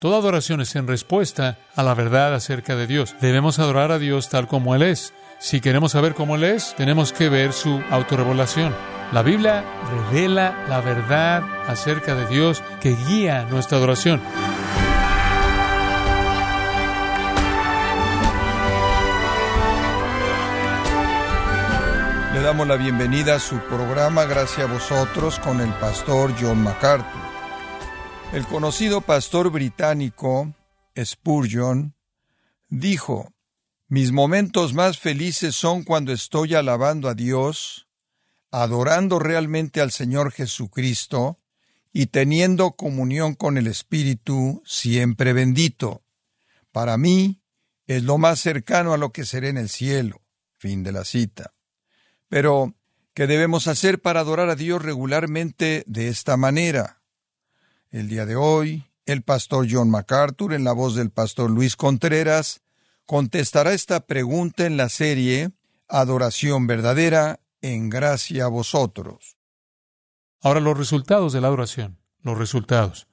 Toda adoración es en respuesta a la verdad acerca de Dios. Debemos adorar a Dios tal como Él es. Si queremos saber cómo Él es, tenemos que ver su autorrevelación. La Biblia revela la verdad acerca de Dios que guía nuestra adoración. Le damos la bienvenida a su programa Gracias a vosotros con el pastor John MacArthur. El conocido pastor británico Spurgeon dijo, Mis momentos más felices son cuando estoy alabando a Dios, adorando realmente al Señor Jesucristo y teniendo comunión con el Espíritu siempre bendito. Para mí es lo más cercano a lo que seré en el cielo. Fin de la cita. Pero, ¿qué debemos hacer para adorar a Dios regularmente de esta manera? El día de hoy, el pastor John MacArthur, en la voz del pastor Luis Contreras, contestará esta pregunta en la serie Adoración verdadera en gracia a vosotros. Ahora los resultados de la adoración, los resultados.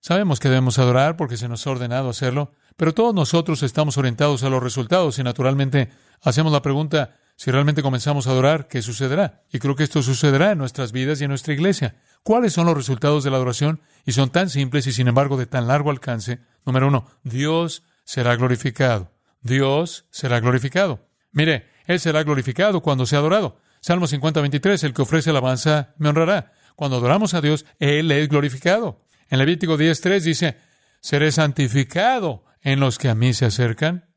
Sabemos que debemos adorar porque se nos ha ordenado hacerlo, pero todos nosotros estamos orientados a los resultados y naturalmente hacemos la pregunta, si realmente comenzamos a adorar, ¿qué sucederá? Y creo que esto sucederá en nuestras vidas y en nuestra iglesia. ¿Cuáles son los resultados de la adoración? Y son tan simples y sin embargo de tan largo alcance. Número uno, Dios será glorificado. Dios será glorificado. Mire, Él será glorificado cuando sea adorado. Salmo 50, 23, el que ofrece alabanza me honrará. Cuando adoramos a Dios, Él es glorificado. En Levítico 10, 3 dice, seré santificado en los que a mí se acercan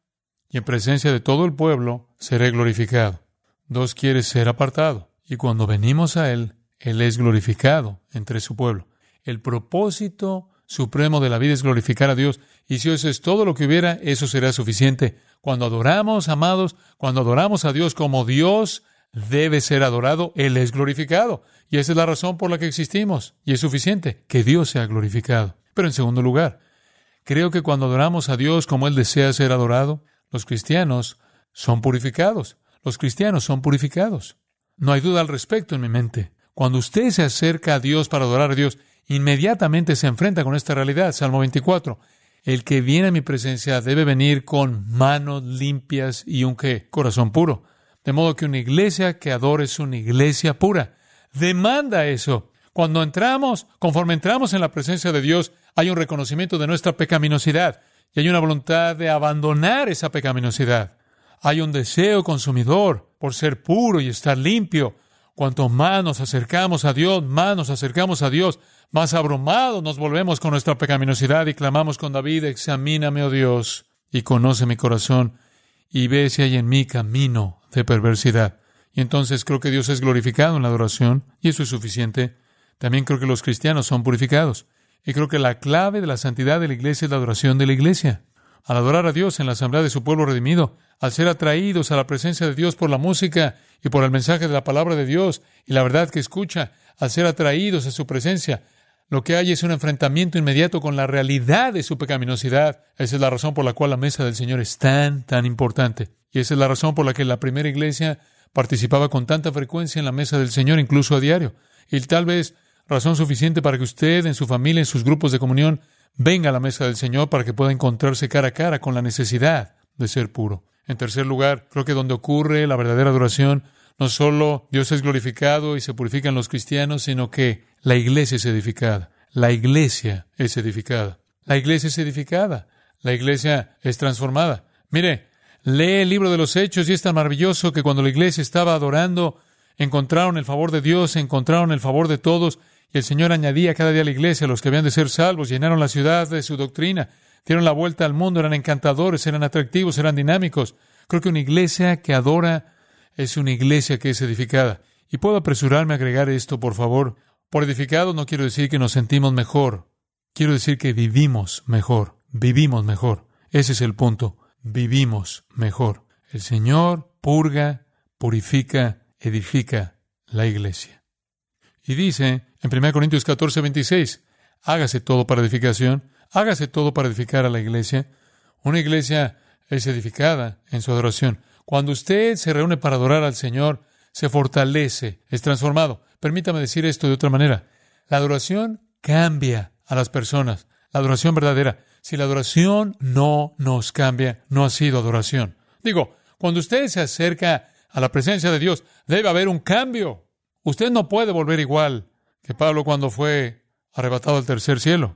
y en presencia de todo el pueblo seré glorificado. Dos quiere ser apartado, y cuando venimos a Él, Él es glorificado entre su pueblo. El propósito supremo de la vida es glorificar a Dios, y si eso es todo lo que hubiera, eso será suficiente. Cuando adoramos, amados, cuando adoramos a Dios como Dios debe ser adorado, Él es glorificado. Y esa es la razón por la que existimos, y es suficiente que Dios sea glorificado. Pero en segundo lugar, creo que cuando adoramos a Dios como Él desea ser adorado, los cristianos son purificados. Los cristianos son purificados. No hay duda al respecto en mi mente. Cuando usted se acerca a Dios para adorar a Dios, inmediatamente se enfrenta con esta realidad. Salmo 24. El que viene a mi presencia debe venir con manos limpias y un qué? Corazón puro. De modo que una iglesia que adore es una iglesia pura. Demanda eso. Cuando entramos, conforme entramos en la presencia de Dios, hay un reconocimiento de nuestra pecaminosidad. Y hay una voluntad de abandonar esa pecaminosidad. Hay un deseo consumidor por ser puro y estar limpio. Cuanto más nos acercamos a Dios, más nos acercamos a Dios, más abrumados nos volvemos con nuestra pecaminosidad y clamamos con David, examíname, oh Dios, y conoce mi corazón, y ve si hay en mí camino de perversidad. Y entonces creo que Dios es glorificado en la adoración, y eso es suficiente. También creo que los cristianos son purificados. Y creo que la clave de la santidad de la iglesia es la adoración de la iglesia. Al adorar a Dios en la asamblea de su pueblo redimido, al ser atraídos a la presencia de Dios por la música y por el mensaje de la palabra de Dios y la verdad que escucha, al ser atraídos a su presencia, lo que hay es un enfrentamiento inmediato con la realidad de su pecaminosidad. Esa es la razón por la cual la mesa del Señor es tan, tan importante. Y esa es la razón por la que la primera iglesia participaba con tanta frecuencia en la mesa del Señor, incluso a diario. Y tal vez razón suficiente para que usted, en su familia, en sus grupos de comunión, venga a la mesa del Señor para que pueda encontrarse cara a cara con la necesidad de ser puro. En tercer lugar, creo que donde ocurre la verdadera adoración, no solo Dios es glorificado y se purifican los cristianos, sino que la iglesia es edificada. La iglesia es edificada. La iglesia es edificada. La iglesia es transformada. Mire, lee el libro de los Hechos y es tan maravilloso que cuando la iglesia estaba adorando, encontraron el favor de Dios, encontraron el favor de todos y el Señor añadía cada día a la iglesia los que habían de ser salvos, llenaron la ciudad de su doctrina, dieron la vuelta al mundo, eran encantadores, eran atractivos, eran dinámicos. Creo que una iglesia que adora es una iglesia que es edificada. Y puedo apresurarme a agregar esto, por favor. Por edificado no quiero decir que nos sentimos mejor. Quiero decir que vivimos mejor. Vivimos mejor. Ese es el punto. Vivimos mejor. El Señor purga, purifica, edifica la iglesia. Y dice en 1 Corintios 14, 26, hágase todo para edificación, hágase todo para edificar a la iglesia. Una iglesia es edificada en su adoración. Cuando usted se reúne para adorar al Señor, se fortalece, es transformado. Permítame decir esto de otra manera. La adoración cambia a las personas. la adoración verdadera. Si la adoración no nos cambia, no ha sido adoración. Digo, cuando usted se acerca a la presencia de Dios, debe haber un cambio. Usted no puede volver igual que Pablo cuando fue arrebatado al tercer cielo.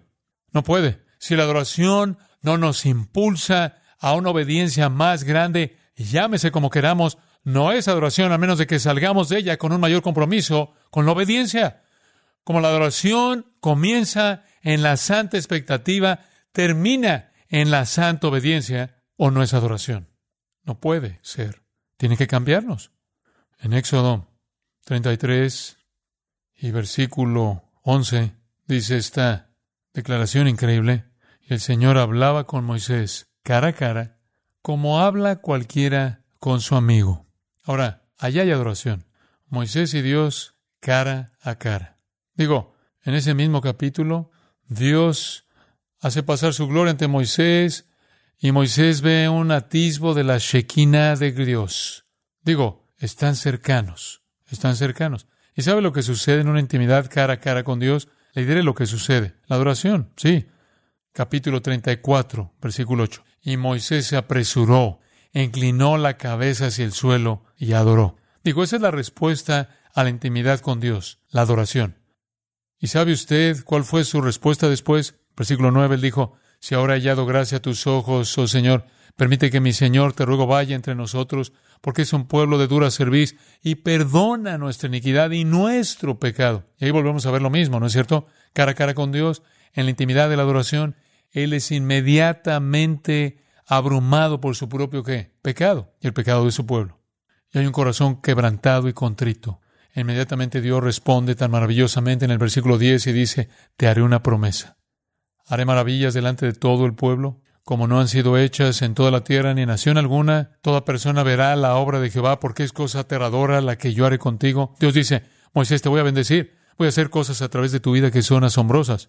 No puede. Si la adoración no nos impulsa a una obediencia más grande, llámese como queramos, no es adoración a menos de que salgamos de ella con un mayor compromiso con la obediencia. Como la adoración comienza en la santa expectativa, termina en la santa obediencia, o no es adoración. No puede ser. Tiene que cambiarnos. En Éxodo 33 y versículo 11 dice esta declaración increíble. El Señor hablaba con Moisés cara a cara, como habla cualquiera con su amigo. Ahora, allá hay adoración. Moisés y Dios cara a cara. Digo, en ese mismo capítulo, Dios hace pasar su gloria ante Moisés y Moisés ve un atisbo de la Shekinah de Dios. Digo, están cercanos, están cercanos. ¿Y sabe lo que sucede en una intimidad cara a cara con Dios? Le diré lo que sucede. La adoración, sí. Capítulo 34, versículo 8. Y Moisés se apresuró, inclinó la cabeza hacia el suelo y adoró. Digo, esa es la respuesta a la intimidad con Dios, la adoración. ¿Y sabe usted cuál fue su respuesta después? Versículo 9, él dijo, si ahora he hallado gracia a tus ojos, oh Señor, permite que mi Señor, te ruego, vaya entre nosotros, porque es un pueblo de dura cerviz, y perdona nuestra iniquidad y nuestro pecado. Y ahí volvemos a ver lo mismo, ¿no es cierto? Cara a cara con Dios, en la intimidad de la adoración, Él es inmediatamente abrumado por su propio ¿qué? pecado y el pecado de su pueblo. Y hay un corazón quebrantado y contrito. Inmediatamente Dios responde tan maravillosamente en el versículo 10 y dice, te haré una promesa. Haré maravillas delante de todo el pueblo, como no han sido hechas en toda la tierra ni nación alguna. Toda persona verá la obra de Jehová porque es cosa aterradora la que yo haré contigo. Dios dice, Moisés, te voy a bendecir. Voy a hacer cosas a través de tu vida que son asombrosas.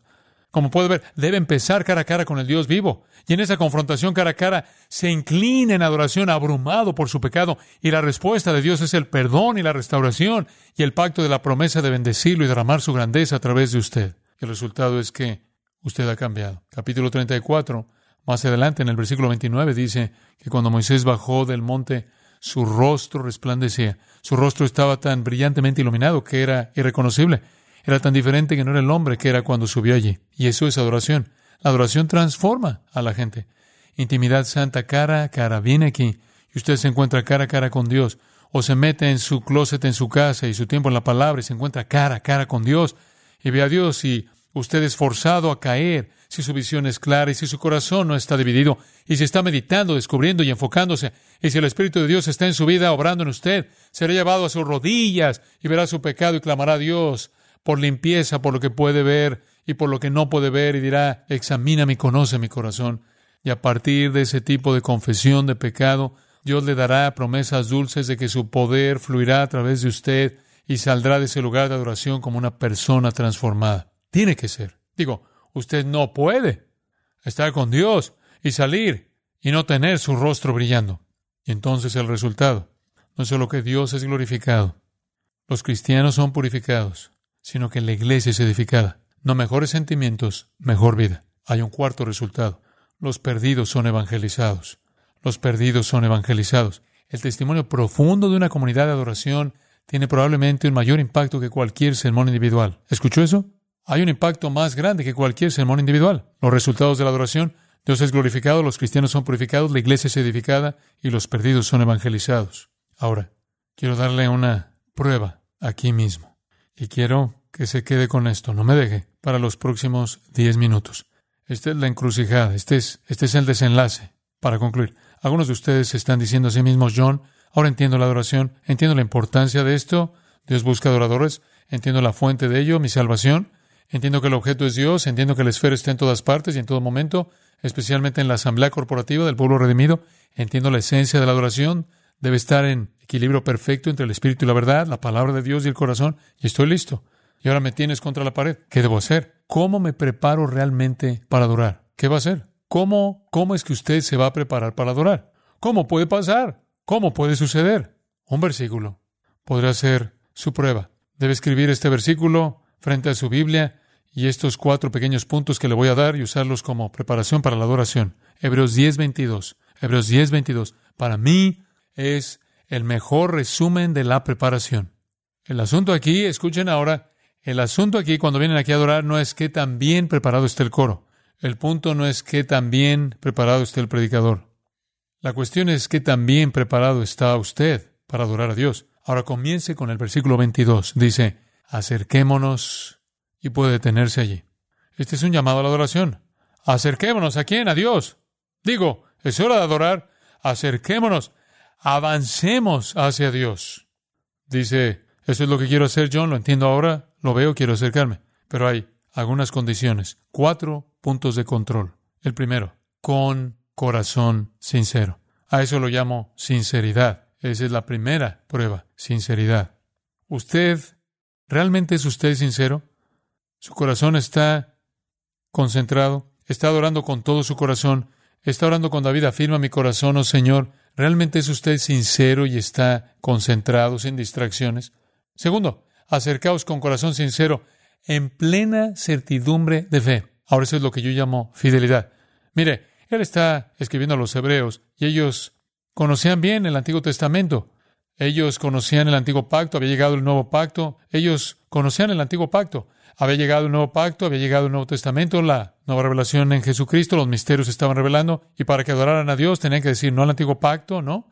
Como puede ver, debe empezar cara a cara con el Dios vivo. Y en esa confrontación cara a cara se inclina en adoración abrumado por su pecado. Y la respuesta de Dios es el perdón y la restauración y el pacto de la promesa de bendecirlo y derramar su grandeza a través de usted. El resultado es que usted ha cambiado. Capítulo 34, más adelante en el versículo 29 dice que cuando Moisés bajó del monte, su rostro resplandecía. Su rostro estaba tan brillantemente iluminado que era irreconocible. Era tan diferente que no era el hombre que era cuando subió allí. Y eso es adoración. La adoración transforma a la gente. Intimidad santa cara a cara. Viene aquí y usted se encuentra cara a cara con Dios. O se mete en su closet en su casa y su tiempo en la palabra y se encuentra cara a cara con Dios. Y ve a Dios y usted es forzado a caer si su visión es clara y si su corazón no está dividido y si está meditando, descubriendo y enfocándose y si el Espíritu de Dios está en su vida obrando en usted, será llevado a sus rodillas y verá su pecado y clamará a Dios por limpieza, por lo que puede ver y por lo que no puede ver, y dirá, examíname y conoce mi corazón. Y a partir de ese tipo de confesión de pecado, Dios le dará promesas dulces de que su poder fluirá a través de usted y saldrá de ese lugar de adoración como una persona transformada. Tiene que ser. Digo, usted no puede estar con Dios y salir y no tener su rostro brillando. Y entonces el resultado no es solo que Dios es glorificado, los cristianos son purificados, sino que la iglesia es edificada. No mejores sentimientos, mejor vida. Hay un cuarto resultado. Los perdidos son evangelizados. Los perdidos son evangelizados. El testimonio profundo de una comunidad de adoración tiene probablemente un mayor impacto que cualquier sermón individual. ¿Escuchó eso? Hay un impacto más grande que cualquier sermón individual. Los resultados de la adoración, Dios es glorificado, los cristianos son purificados, la iglesia es edificada y los perdidos son evangelizados. Ahora, quiero darle una prueba aquí mismo. Y quiero que se quede con esto, no me deje, para los próximos diez minutos. Esta es la encrucijada, este es, este es el desenlace. Para concluir, algunos de ustedes están diciendo a sí mismos, John, ahora entiendo la adoración, entiendo la importancia de esto, Dios busca adoradores, entiendo la fuente de ello, mi salvación, entiendo que el objeto es Dios, entiendo que la esfera está en todas partes y en todo momento, especialmente en la asamblea corporativa del pueblo redimido, entiendo la esencia de la adoración, debe estar en equilibrio perfecto entre el espíritu y la verdad, la palabra de Dios y el corazón, y estoy listo. Y ahora me tienes contra la pared. ¿Qué debo hacer? ¿Cómo me preparo realmente para adorar? ¿Qué va a hacer? ¿Cómo, cómo es que usted se va a preparar para adorar? ¿Cómo puede pasar? ¿Cómo puede suceder? Un versículo podrá ser su prueba. Debe escribir este versículo frente a su Biblia y estos cuatro pequeños puntos que le voy a dar y usarlos como preparación para la adoración. Hebreos 10:22. Hebreos 10:22. Para mí es el mejor resumen de la preparación. El asunto aquí, escuchen ahora, el asunto aquí cuando vienen aquí a adorar no es qué tan bien preparado está el coro. El punto no es qué tan bien preparado está el predicador. La cuestión es qué tan bien preparado está usted para adorar a Dios. Ahora comience con el versículo 22. Dice, acerquémonos y puede detenerse allí. Este es un llamado a la adoración. Acerquémonos a quién? A Dios. Digo, es hora de adorar. Acerquémonos. Avancemos hacia Dios. Dice, eso es lo que quiero hacer, John. Lo entiendo ahora. Lo veo, quiero acercarme. Pero hay algunas condiciones. Cuatro puntos de control. El primero, con corazón sincero. A eso lo llamo sinceridad. Esa es la primera prueba, sinceridad. ¿Usted realmente es usted sincero? Su corazón está concentrado, está adorando con todo su corazón, está orando con David, afirma mi corazón, oh Señor, ¿realmente es usted sincero y está concentrado, sin distracciones? Segundo, acercaos con corazón sincero, en plena certidumbre de fe. Ahora eso es lo que yo llamo fidelidad. Mire, él está escribiendo a los hebreos y ellos conocían bien el Antiguo Testamento. Ellos conocían el Antiguo Pacto, había llegado el Nuevo Pacto. Ellos conocían el Antiguo Pacto. Había llegado el Nuevo Pacto, había llegado el Nuevo Testamento, la nueva revelación en Jesucristo, los misterios se estaban revelando, y para que adoraran a Dios tenían que decir no al Antiguo Pacto, no,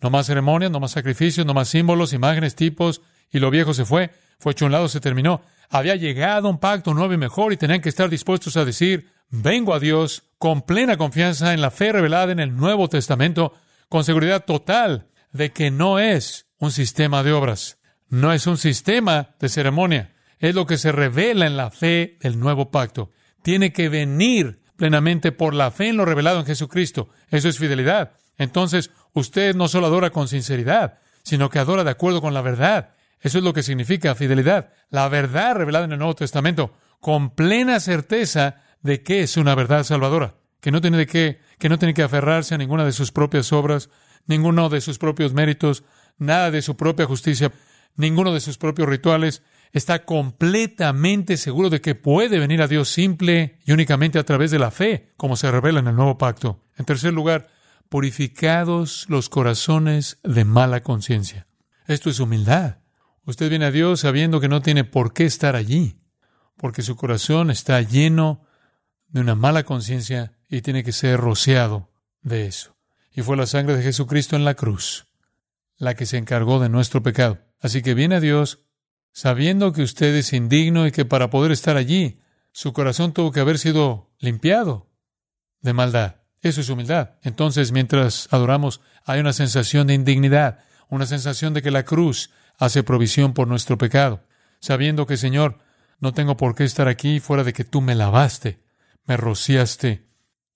no más ceremonias, no más sacrificios, no más símbolos, imágenes, tipos, y lo viejo se fue, fue hecho un lado, se terminó. Había llegado un pacto nuevo y mejor y tenían que estar dispuestos a decir, vengo a Dios con plena confianza en la fe revelada en el Nuevo Testamento, con seguridad total de que no es un sistema de obras, no es un sistema de ceremonia, es lo que se revela en la fe del nuevo pacto. Tiene que venir plenamente por la fe en lo revelado en Jesucristo. Eso es fidelidad. Entonces, usted no solo adora con sinceridad, sino que adora de acuerdo con la verdad. Eso es lo que significa fidelidad. La verdad revelada en el Nuevo Testamento, con plena certeza de que es una verdad salvadora, que no tiene de qué, que no tiene que aferrarse a ninguna de sus propias obras, ninguno de sus propios méritos, nada de su propia justicia, ninguno de sus propios rituales, está completamente seguro de que puede venir a Dios simple y únicamente a través de la fe, como se revela en el nuevo pacto. En tercer lugar, purificados los corazones de mala conciencia. Esto es humildad. Usted viene a Dios sabiendo que no tiene por qué estar allí, porque su corazón está lleno de una mala conciencia y tiene que ser rociado de eso. Y fue la sangre de Jesucristo en la cruz la que se encargó de nuestro pecado. Así que viene a Dios sabiendo que usted es indigno y que para poder estar allí, su corazón tuvo que haber sido limpiado de maldad. Eso es humildad. Entonces, mientras adoramos, hay una sensación de indignidad, una sensación de que la cruz hace provisión por nuestro pecado, sabiendo que, Señor, no tengo por qué estar aquí fuera de que tú me lavaste, me rociaste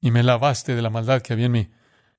y me lavaste de la maldad que había en mí.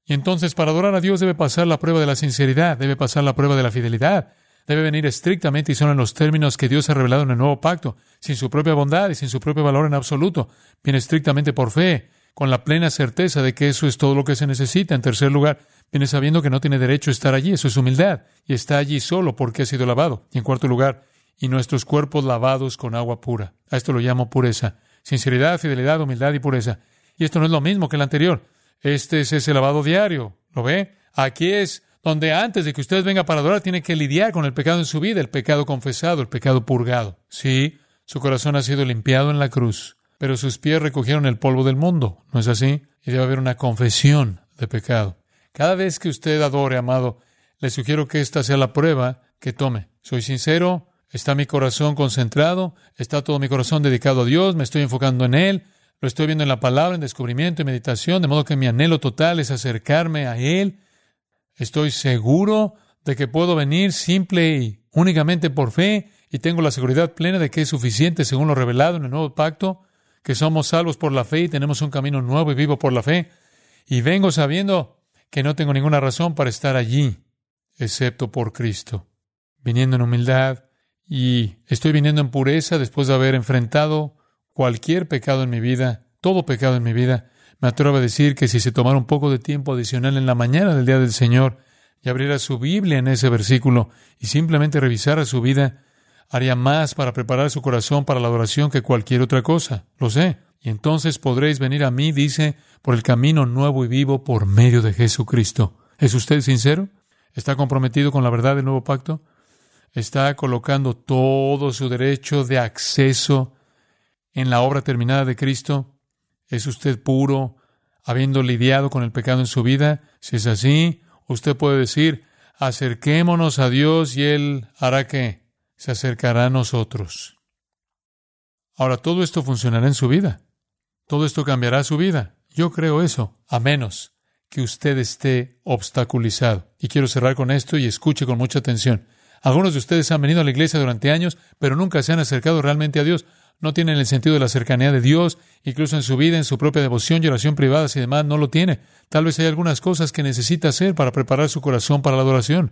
Y entonces, para adorar a Dios debe pasar la prueba de la sinceridad, debe pasar la prueba de la fidelidad, debe venir estrictamente y son en los términos que Dios ha revelado en el nuevo pacto, sin su propia bondad y sin su propio valor en absoluto. Viene estrictamente por fe, con la plena certeza de que eso es todo lo que se necesita. En tercer lugar, viene sabiendo que no tiene derecho a estar allí, eso es humildad, y está allí solo porque ha sido lavado. Y en cuarto lugar, y nuestros cuerpos lavados con agua pura. A esto lo llamo pureza. Sinceridad, fidelidad, humildad y pureza. Y esto no es lo mismo que el anterior. Este es ese lavado diario. ¿Lo ve? Aquí es donde antes de que usted venga para adorar tiene que lidiar con el pecado en su vida, el pecado confesado, el pecado purgado. Sí, su corazón ha sido limpiado en la cruz, pero sus pies recogieron el polvo del mundo, ¿no es así? Y debe haber una confesión de pecado. Cada vez que usted adore, amado, le sugiero que esta sea la prueba que tome. Soy sincero, está mi corazón concentrado, está todo mi corazón dedicado a Dios, me estoy enfocando en Él, lo estoy viendo en la palabra, en descubrimiento y meditación, de modo que mi anhelo total es acercarme a Él Estoy seguro de que puedo venir simple y únicamente por fe y tengo la seguridad plena de que es suficiente según lo revelado en el nuevo pacto, que somos salvos por la fe y tenemos un camino nuevo y vivo por la fe. Y vengo sabiendo que no tengo ninguna razón para estar allí, excepto por Cristo, viniendo en humildad y estoy viniendo en pureza después de haber enfrentado cualquier pecado en mi vida, todo pecado en mi vida, me atrevo a decir que si se tomara un poco de tiempo adicional en la mañana del día del Señor y abriera su Biblia en ese versículo y simplemente revisara su vida, haría más para preparar su corazón para la adoración que cualquier otra cosa. Lo sé. Y entonces podréis venir a mí, dice, por el camino nuevo y vivo por medio de Jesucristo. ¿Es usted sincero? ¿Está comprometido con la verdad del nuevo pacto? ¿Está colocando todo su derecho de acceso en la obra terminada de Cristo? ¿Es usted puro, habiendo lidiado con el pecado en su vida? Si es así, usted puede decir, acerquémonos a Dios y Él hará que se acercará a nosotros. Ahora, todo esto funcionará en su vida. Todo esto cambiará su vida. Yo creo eso, a menos que usted esté obstaculizado. Y quiero cerrar con esto y escuche con mucha atención. Algunos de ustedes han venido a la iglesia durante años, pero nunca se han acercado realmente a Dios. No tienen el sentido de la cercanía de Dios, incluso en su vida, en su propia devoción y oración privada y demás, no lo tiene. Tal vez hay algunas cosas que necesita hacer para preparar su corazón para la adoración.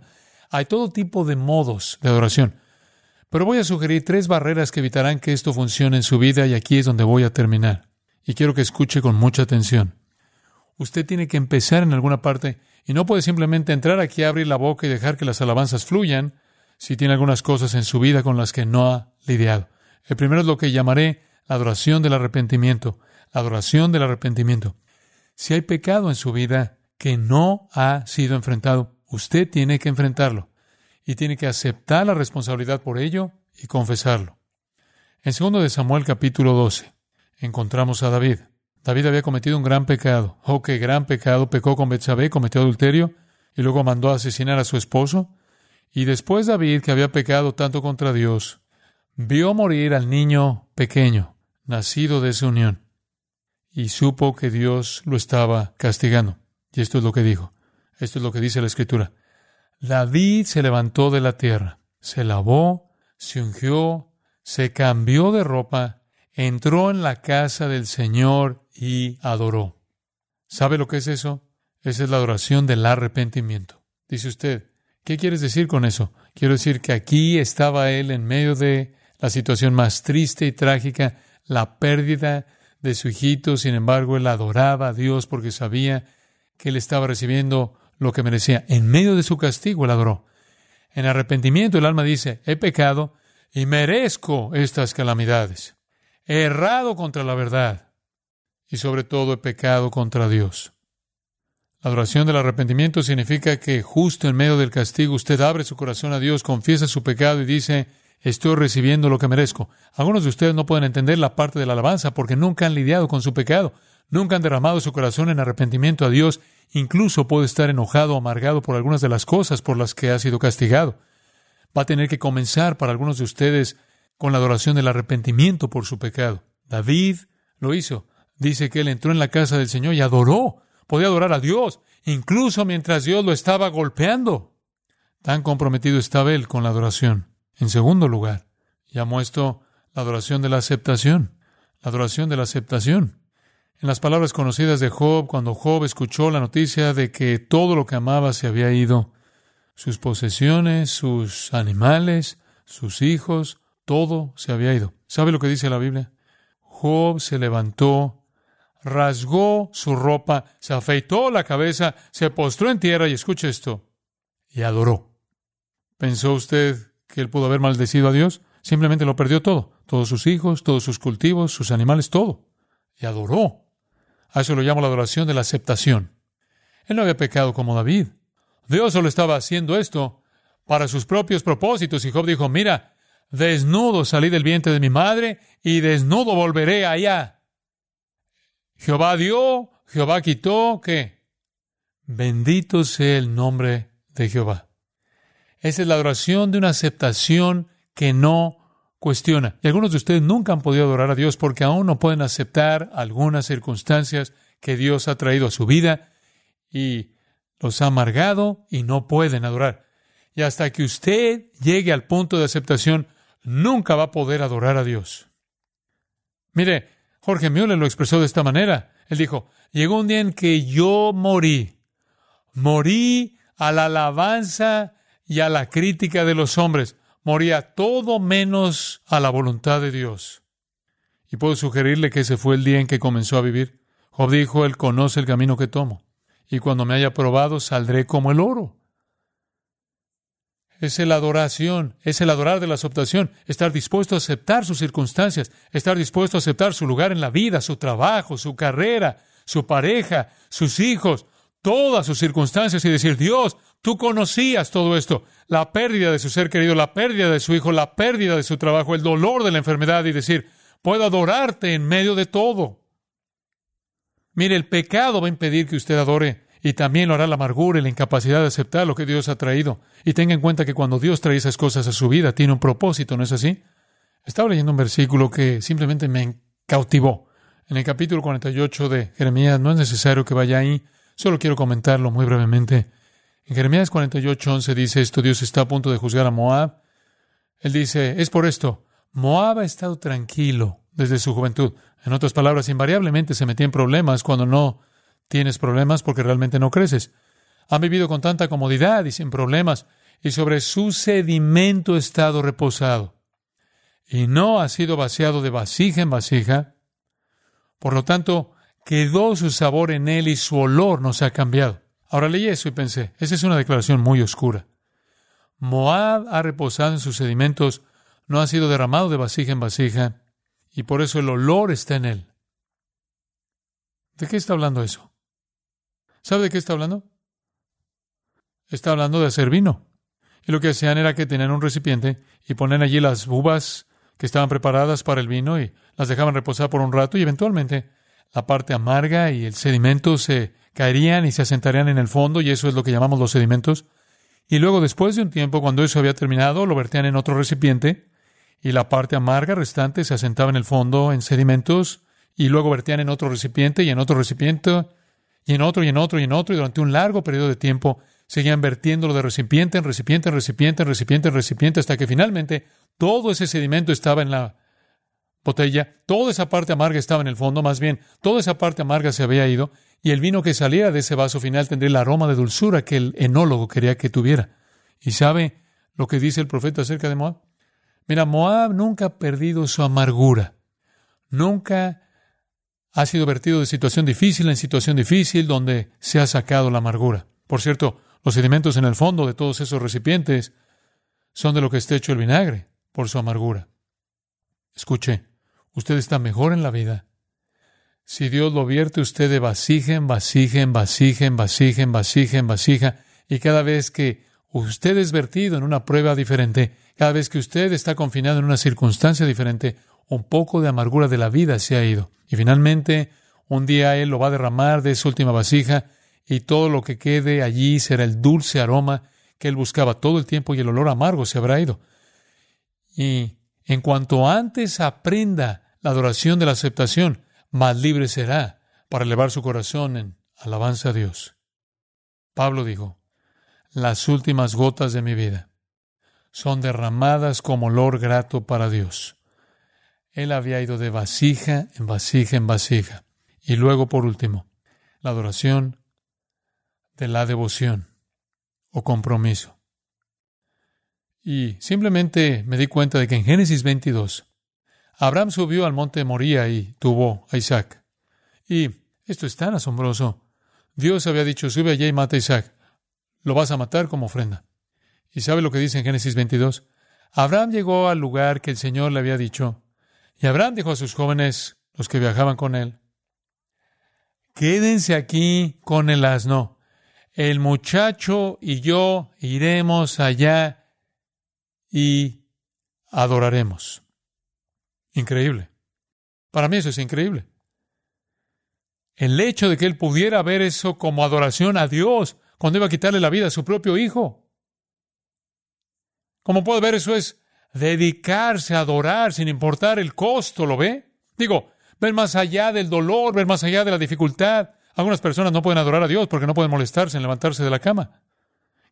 Hay todo tipo de modos de adoración. Pero voy a sugerir tres barreras que evitarán que esto funcione en su vida y aquí es donde voy a terminar. Y quiero que escuche con mucha atención. Usted tiene que empezar en alguna parte y no puede simplemente entrar aquí, abrir la boca y dejar que las alabanzas fluyan si tiene algunas cosas en su vida con las que no ha lidiado. El primero es lo que llamaré la adoración del arrepentimiento. La adoración del arrepentimiento. Si hay pecado en su vida que no ha sido enfrentado, usted tiene que enfrentarlo y tiene que aceptar la responsabilidad por ello y confesarlo. En 2 de Samuel capítulo 12 encontramos a David. David había cometido un gran pecado. Oh, qué gran pecado. Pecó con Betsabé, cometió adulterio y luego mandó a asesinar a su esposo. Y después David, que había pecado tanto contra Dios, vio morir al niño pequeño, nacido de esa unión, y supo que Dios lo estaba castigando. Y esto es lo que dijo. Esto es lo que dice la Escritura. David se levantó de la tierra, se lavó, se ungió, se cambió de ropa, entró en la casa del Señor y adoró. ¿Sabe lo que es eso? Esa es la adoración del arrepentimiento. Dice usted, ¿qué quieres decir con eso? Quiero decir que aquí estaba él en medio de la situación más triste y trágica, la pérdida de su hijito, sin embargo, él adoraba a Dios porque sabía que él estaba recibiendo lo que merecía. En medio de su castigo, él adoró. En arrepentimiento, el alma dice, he pecado y merezco estas calamidades. He errado contra la verdad y sobre todo he pecado contra Dios. La adoración del arrepentimiento significa que justo en medio del castigo usted abre su corazón a Dios, confiesa su pecado y dice, estoy recibiendo lo que merezco. Algunos de ustedes no pueden entender la parte de la alabanza porque nunca han lidiado con su pecado, nunca han derramado su corazón en arrepentimiento a Dios, incluso puede estar enojado o amargado por algunas de las cosas por las que ha sido castigado. Va a tener que comenzar para algunos de ustedes con la adoración del arrepentimiento por su pecado. David lo hizo. Dice que él entró en la casa del Señor y adoró. Podía adorar a Dios, incluso mientras Dios lo estaba golpeando. Tan comprometido estaba él con la adoración. En segundo lugar, llamó esto la adoración de la aceptación. La adoración de la aceptación. En las palabras conocidas de Job, cuando Job escuchó la noticia de que todo lo que amaba se había ido, sus posesiones, sus animales, sus hijos, todo se había ido. ¿Sabe lo que dice la Biblia? Job se levantó, rasgó su ropa, se afeitó la cabeza, se postró en tierra y escuche esto, y adoró. ¿Pensó usted que él pudo haber maldecido a Dios? Simplemente lo perdió todo, todos sus hijos, todos sus cultivos, sus animales, todo. Y adoró. A eso lo llamo la adoración de la aceptación. Él no había pecado como David. Dios solo estaba haciendo esto para sus propios propósitos. Y Job dijo, mira, Desnudo salí del vientre de mi madre y desnudo volveré allá. Jehová dio, Jehová quitó, ¿qué? Bendito sea el nombre de Jehová. Esa es la adoración de una aceptación que no cuestiona. Y algunos de ustedes nunca han podido adorar a Dios porque aún no pueden aceptar algunas circunstancias que Dios ha traído a su vida y los ha amargado y no pueden adorar. Y hasta que usted llegue al punto de aceptación, nunca va a poder adorar a Dios. Mire, Jorge Müller lo expresó de esta manera. Él dijo, llegó un día en que yo morí. Morí a la alabanza y a la crítica de los hombres. Moría todo menos a la voluntad de Dios. Y puedo sugerirle que ese fue el día en que comenzó a vivir. Job dijo, Él conoce el camino que tomo. Y cuando me haya probado, saldré como el oro. es la adoración, es el adorar de la aceptación, estar dispuesto a aceptar sus circunstancias, estar dispuesto a aceptar su lugar en la vida, su trabajo, su carrera, su pareja, sus hijos, todas sus circunstancias y decir, Dios, tú conocías todo esto, la pérdida de su ser querido, la pérdida de su hijo, la pérdida de su trabajo, el dolor de la enfermedad y decir, puedo adorarte en medio de todo. Mire, el pecado va a impedir que usted adore y también lo hará la amargura y la incapacidad de aceptar lo que Dios ha traído. Y tenga en cuenta que cuando Dios trae esas cosas a su vida, tiene un propósito, ¿no es así? Estaba leyendo un versículo que simplemente me cautivó. En el capítulo 48 de Jeremías, no es necesario que vaya ahí, solo quiero comentarlo muy brevemente. En Jeremías 48, 11 dice esto, Dios está a punto de juzgar a Moab. Él dice, es por esto, Moab ha estado tranquilo desde su juventud. En otras palabras, invariablemente se metía en problemas cuando no Tienes problemas porque realmente no creces. Han vivido con tanta comodidad y sin problemas, y sobre su sedimento estado reposado. Y no ha sido vaciado de vasija en vasija. Por lo tanto, quedó su sabor en él y su olor no se ha cambiado. Ahora leí eso y pensé, esa es una declaración muy oscura. Moab ha reposado en sus sedimentos, no ha sido derramado de vasija en vasija, y por eso el olor está en él. ¿De qué está hablando eso? ¿Sabe de qué está hablando? Está hablando de hacer vino. Y lo que hacían era que tenían un recipiente y ponían allí las uvas que estaban preparadas para el vino y las dejaban reposar por un rato y eventualmente la parte amarga y el sedimento se caerían y se asentarían en el fondo y eso es lo que llamamos los sedimentos. Y luego después de un tiempo, cuando eso había terminado, lo vertían en otro recipiente y la parte amarga restante se asentaba en el fondo en sedimentos y luego vertían en otro recipiente y en otro recipiente y en otro y en otro y en otro, y durante un largo periodo de tiempo seguían vertiéndolo de recipiente en recipiente, en recipiente, en recipiente, en recipiente, hasta que finalmente todo ese sedimento estaba en la botella, toda esa parte amarga estaba en el fondo, más bien, toda esa parte amarga se había ido, y el vino que saliera de ese vaso final tendría el aroma de dulzura que el enólogo quería que tuviera. ¿Y sabe lo que dice el profeta acerca de Moab? Mira, Moab nunca ha perdido su amargura, nunca ha sido vertido de situación difícil en situación difícil donde se ha sacado la amargura. Por cierto, los sedimentos en el fondo de todos esos recipientes son de lo que está hecho el vinagre, por su amargura. Escuche, usted está mejor en la vida. Si Dios lo vierte usted de vasija en vasija, en vasija, en vasija, en vasija, en vasija, y cada vez que usted es vertido en una prueba diferente, cada vez que usted está confinado en una circunstancia diferente, un poco de amargura de la vida se ha ido. Y finalmente, un día Él lo va a derramar de esa última vasija y todo lo que quede allí será el dulce aroma que Él buscaba todo el tiempo y el olor amargo se habrá ido. Y en cuanto antes aprenda la adoración de la aceptación, más libre será para elevar su corazón en alabanza a Dios. Pablo dijo, las últimas gotas de mi vida son derramadas como olor grato para Dios. Él había ido de vasija en vasija en vasija. Y luego, por último, la adoración de la devoción o compromiso. Y simplemente me di cuenta de que en Génesis 22, Abraham subió al monte Moría y tuvo a Isaac. Y esto es tan asombroso. Dios había dicho, sube allá y mata a Isaac. Lo vas a matar como ofrenda. ¿Y sabe lo que dice en Génesis 22? Abraham llegó al lugar que el Señor le había dicho, y Abraham dijo a sus jóvenes, los que viajaban con él, quédense aquí con el asno. El muchacho y yo iremos allá y adoraremos. Increíble. Para mí eso es increíble. El hecho de que él pudiera ver eso como adoración a Dios cuando iba a quitarle la vida a su propio hijo. Como puede ver, eso es dedicarse a adorar sin importar el costo, ¿lo ve? Digo, ver más allá del dolor, ver más allá de la dificultad. Algunas personas no pueden adorar a Dios porque no pueden molestarse en levantarse de la cama.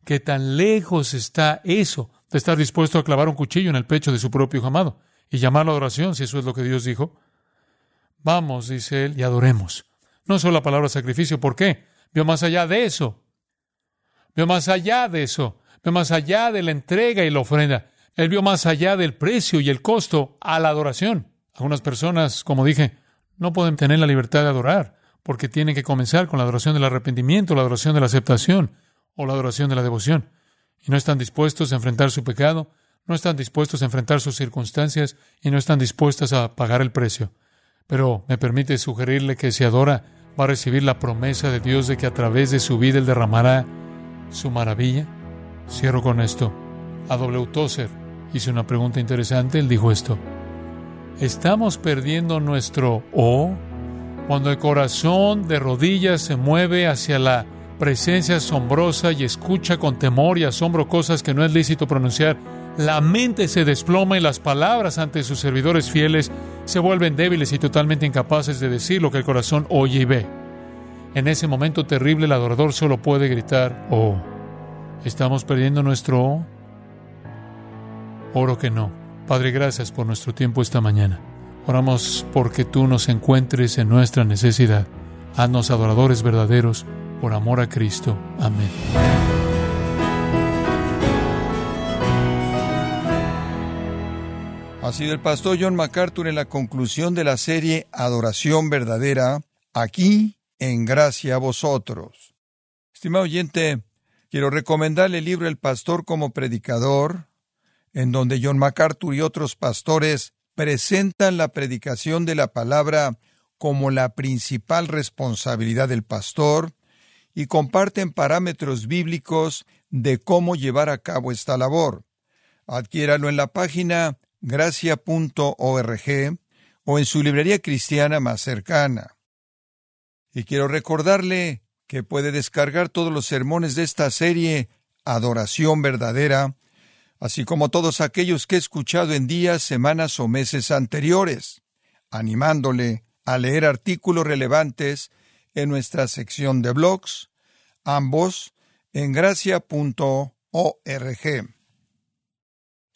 ¿Qué tan lejos está eso de estar dispuesto a clavar un cuchillo en el pecho de su propio amado y llamarlo adoración si eso es lo que Dios dijo? Vamos, dice él, y adoremos. No solo la palabra sacrificio, ¿por qué? Vio más allá de eso. Vio más allá de eso. Vio más allá de la entrega y la ofrenda. Él vio más allá del precio y el costo a la adoración. Algunas personas, como dije, no pueden tener la libertad de adorar porque tienen que comenzar con la adoración del arrepentimiento, la adoración de la aceptación o la adoración de la devoción. y no están dispuestos a enfrentar su pecado, no están dispuestos a enfrentar sus circunstancias y no están dispuestas a pagar el precio. Pero me permite sugerirle que si adora, va a recibir la promesa de Dios de que a través de su vida Él derramará su maravilla. Cierro con esto. A W. Tozer hice una pregunta interesante. Él dijo esto. ¿Estamos perdiendo nuestro O? Cuando el corazón de rodillas se mueve hacia la presencia asombrosa y escucha con temor y asombro cosas que no es lícito pronunciar, la mente se desploma y las palabras ante sus servidores fieles se vuelven débiles y totalmente incapaces de decir lo que el corazón oye y ve. En ese momento terrible el adorador solo puede gritar, oh, ¿estamos perdiendo nuestro? Oro que no. Padre, gracias por nuestro tiempo esta mañana. Oramos porque tú nos encuentres en nuestra necesidad. Haznos adoradores verdaderos por amor a Cristo. Amén. Ha sido el pastor John MacArthur en la conclusión de la serie Adoración Verdadera, aquí en Gracia a Vosotros. Estimado oyente, quiero recomendarle el libro El Pastor como Predicador, en donde John MacArthur y otros pastores presentan la predicación de la palabra como la principal responsabilidad del pastor y comparten parámetros bíblicos de cómo llevar a cabo esta labor. Adquiéralo en la página gracia.org o en su librería cristiana más cercana. Y quiero recordarle que puede descargar todos los sermones de esta serie Adoración Verdadera, así como todos aquellos que he escuchado en días, semanas o meses anteriores, animándole a leer artículos relevantes en nuestra sección de blogs, ambos en gracia.org.